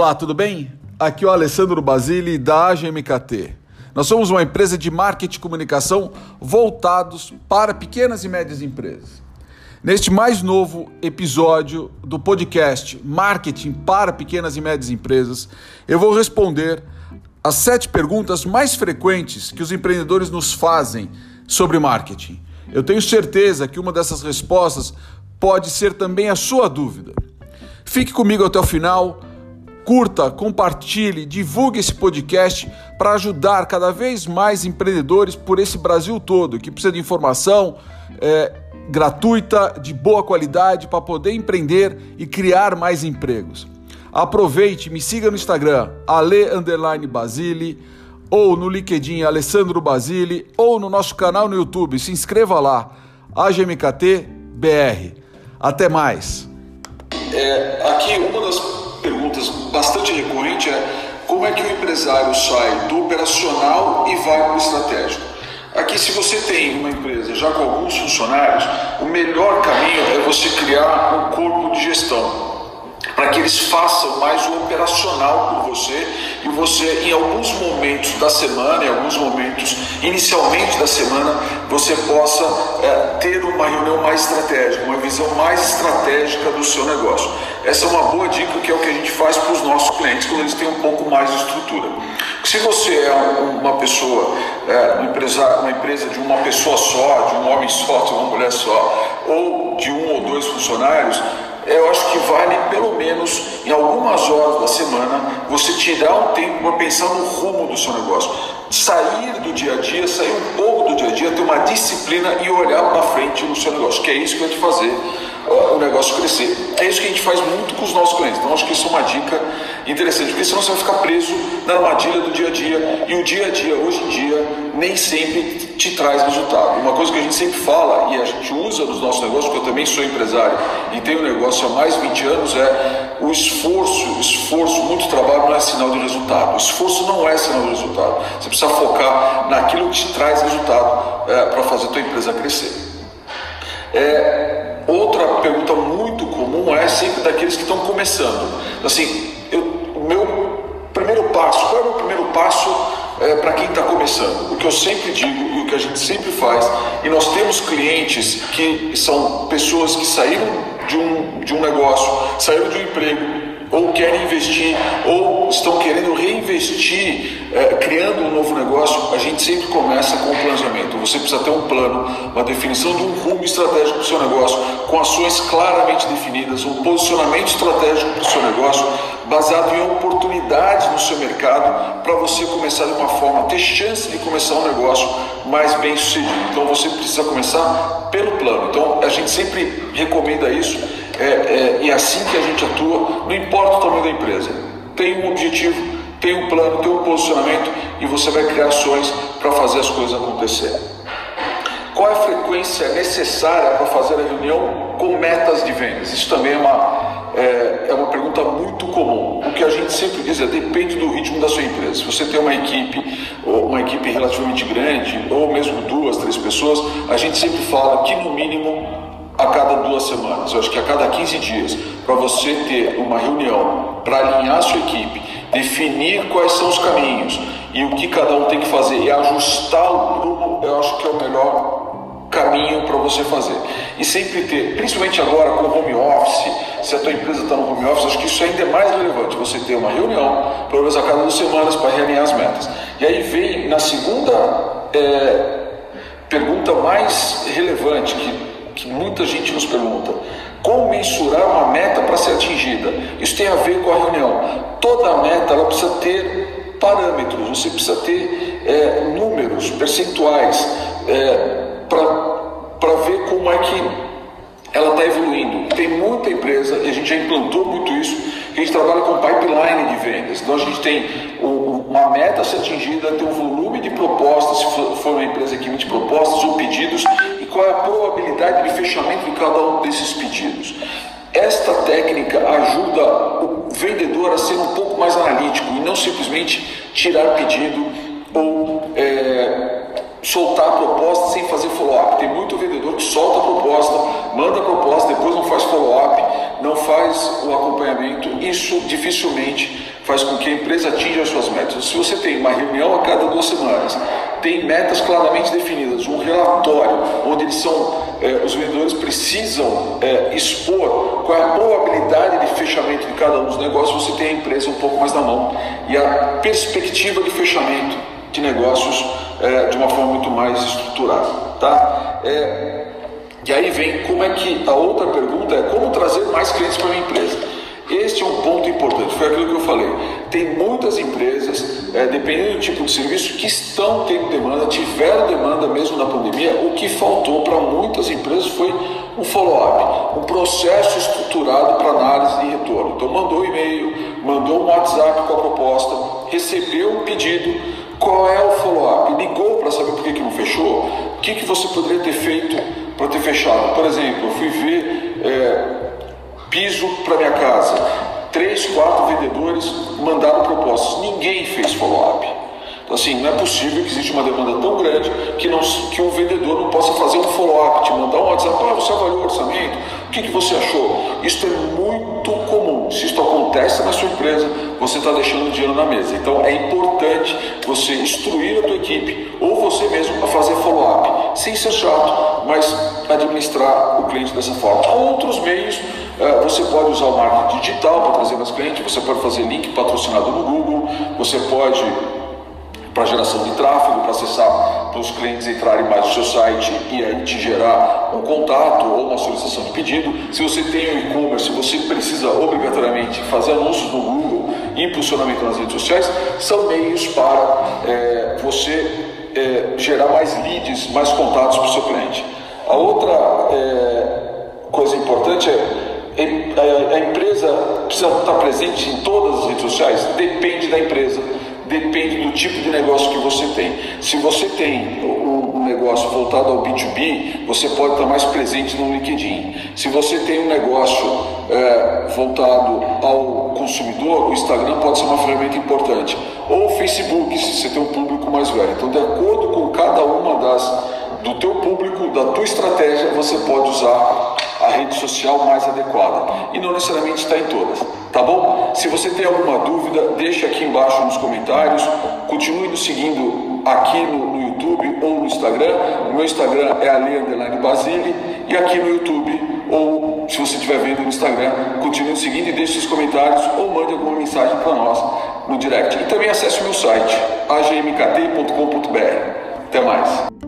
Olá, tudo bem? Aqui é o Alessandro Basili da GMKT. Nós somos uma empresa de marketing e comunicação voltados para pequenas e médias empresas. Neste mais novo episódio do podcast Marketing para Pequenas e Médias Empresas, eu vou responder as sete perguntas mais frequentes que os empreendedores nos fazem sobre marketing. Eu tenho certeza que uma dessas respostas pode ser também a sua dúvida. Fique comigo até o final, curta, compartilhe, divulgue esse podcast para ajudar cada vez mais empreendedores por esse Brasil todo que precisa de informação é, gratuita, de boa qualidade para poder empreender e criar mais empregos. Aproveite, me siga no Instagram, ale Basile, ou no LinkedIn Alessandro Basile, ou no nosso canal no YouTube. Se inscreva lá, AGMKT BR. Até mais. É, aqui uma das perguntas bastante recorrente é como é que o empresário sai do operacional e vai para o estratégico? Aqui, se você tem uma empresa já com alguns funcionários, o melhor caminho é você criar um corpo de gestão para que eles façam mais o operacional por você e você, em alguns momentos da semana, em alguns momentos inicialmente da semana, você possa é, ter uma reunião mais estratégica, uma visão mais estratégica do seu negócio. Essa é uma boa dica que é o que a gente faz para os nossos clientes quando eles têm um pouco mais de estrutura. Se você é uma pessoa, é, uma, empresa, uma empresa de uma pessoa só, de um homem só, de uma mulher só, ou de um ou dois funcionários, eu acho que vale pelo menos em algumas horas da semana você tirar um tempo para pensar no rumo do seu negócio. Sair do dia a dia, sair um pouco do dia a dia, ter uma disciplina e olhar para frente no seu negócio, que é isso que vai te fazer o negócio crescer. É isso que a gente faz muito com os nossos clientes. Então acho que isso é uma dica interessante, porque senão você vai ficar preso na armadilha do dia a dia. E o dia a dia, hoje em dia, nem sempre te traz resultado. Uma coisa que a gente sempre fala e a gente usa nos nossos negócios, porque eu também sou empresário e tenho negócio há mais de 20 anos, é o esforço, esforço, muito trabalho não é sinal de resultado. O esforço não é sinal de resultado. Você precisa focar naquilo que te traz resultado é, para fazer a tua empresa crescer. É, Outra pergunta muito comum é sempre daqueles que estão começando. Assim, meu primeiro passo, qual é o meu primeiro passo é, para quem está começando? O que eu sempre digo e o que a gente sempre faz, e nós temos clientes que são pessoas que saíram de um, de um negócio, saíram de um emprego, ou querem investir, ou estão querendo reinvestir, é, criando um novo negócio, a gente sempre começa com o planejamento. Você precisa ter um plano, uma definição de um rumo estratégico para o seu negócio, com ações claramente definidas, um posicionamento estratégico para o seu negócio, baseado em oportunidades no seu mercado, para você começar de uma forma, ter chance de começar um negócio mais bem sucedido. Então você precisa começar pelo plano. Então a gente sempre recomenda isso é, é, é assim que a gente atua, não importa o tamanho da empresa. Tem um objetivo, tem um plano, tem um posicionamento e você vai criar ações para fazer as coisas acontecerem. Qual é a frequência necessária para fazer a reunião com metas de vendas? Isso também é uma, é, é, uma pergunta muito comum. O que a gente sempre diz é depende do ritmo da sua empresa. Se você tem uma equipe, uma equipe relativamente grande, ou mesmo duas, três pessoas, a gente sempre fala que no mínimo a cada duas semanas, eu acho que a cada 15 dias, para você ter uma reunião para alinhar a sua equipe, definir quais são os caminhos e o que cada um tem que fazer e ajustar o grupo, eu acho que é o melhor caminho para você fazer. E sempre ter, principalmente agora com o home office, se a tua empresa está no home office, acho que isso ainda é mais relevante, você ter uma reunião, pelo menos a cada duas semanas, para realinhar as metas. E aí vem na segunda é, pergunta mais relevante, que que muita gente nos pergunta. Como mensurar uma meta para ser atingida? Isso tem a ver com a reunião. Toda meta ela precisa ter parâmetros, você precisa ter é, números, percentuais, é, para ver como é que ela está evoluindo. Tem muita empresa, e a gente já implantou muito isso, que a gente trabalha com pipeline de vendas. Então a gente tem uma meta a ser atingida, tem um volume de propostas, se for uma empresa que emite propostas ou pedidos, qual é a probabilidade de fechamento de cada um desses pedidos. Esta técnica ajuda o vendedor a ser um pouco mais analítico e não simplesmente tirar pedido ou é, soltar a proposta sem fazer follow-up. Tem muito vendedor que solta a proposta, manda a proposta, depois não faz follow-up, não faz o acompanhamento, isso dificilmente faz com que a empresa atinja as suas metas. Se você tem uma reunião a cada duas semanas, tem metas claramente definidas, um relatório onde eles são, eh, os vendedores precisam eh, expor qual é a probabilidade de fechamento de cada um dos negócios, você tem a empresa um pouco mais na mão e a perspectiva de fechamento de negócios eh, de uma forma muito mais estruturada. Tá? e aí vem como é que a outra pergunta é como trazer mais clientes para minha empresa. Este é um ponto importante, foi aquilo que eu falei. Tem muitas empresas, é, dependendo do tipo de serviço, que estão tendo demanda, tiveram demanda mesmo na pandemia. O que faltou para muitas empresas foi um follow-up, um processo estruturado para análise de retorno. Então, mandou um e-mail, mandou um WhatsApp com a proposta, recebeu um pedido, qual é o follow-up? Ligou para saber por que, que não fechou? O que, que você poderia ter feito para ter fechado? Por exemplo, eu fui ver. É, piso para minha casa. Três, quatro vendedores mandaram propostas. Ninguém fez follow-up. Então, assim, não é possível que exista uma demanda tão grande que, não, que um vendedor não possa fazer um follow-up, te mandar um WhatsApp, ah, você avaliou o orçamento, o que, que você achou? Isso é muito comum. Se isso acontece na sua empresa, você está deixando dinheiro na mesa. Então, é importante você instruir a tua equipe ou você mesmo a fazer follow-up, sem ser chato, mas administrar o cliente dessa forma. Há outros meios é, você pode usar o marketing digital para trazer mais clientes, você pode fazer link patrocinado no Google, você pode para geração de tráfego, para acessar, para os clientes entrarem mais no seu site e aí te gerar um contato ou uma solicitação de pedido. Se você tem um e-commerce, você precisa obrigatoriamente fazer anúncios no Google e impulsionamento nas redes sociais, são meios para é, você é, gerar mais leads, mais contatos para o seu cliente. A outra é, coisa importante é a empresa precisa estar presente em todas as redes sociais? Depende da empresa, depende do tipo de negócio que você tem. Se você tem um negócio voltado ao B2B, você pode estar mais presente no LinkedIn. Se você tem um negócio é, voltado ao consumidor, o Instagram pode ser uma ferramenta importante. Ou o Facebook, se você tem um público mais velho. Então, de acordo com cada uma das do teu público, da tua estratégia, você pode usar a rede social mais adequada e não necessariamente está em todas, tá bom? Se você tem alguma dúvida, deixa aqui embaixo nos comentários, continue nos seguindo aqui no, no YouTube ou no Instagram, o meu Instagram é ali Basile e aqui no YouTube ou se você estiver vendo no Instagram, continue nos seguindo e deixe seus comentários ou mande alguma mensagem para nós no direct. E também acesse o meu site agmkt.com.br. Até mais!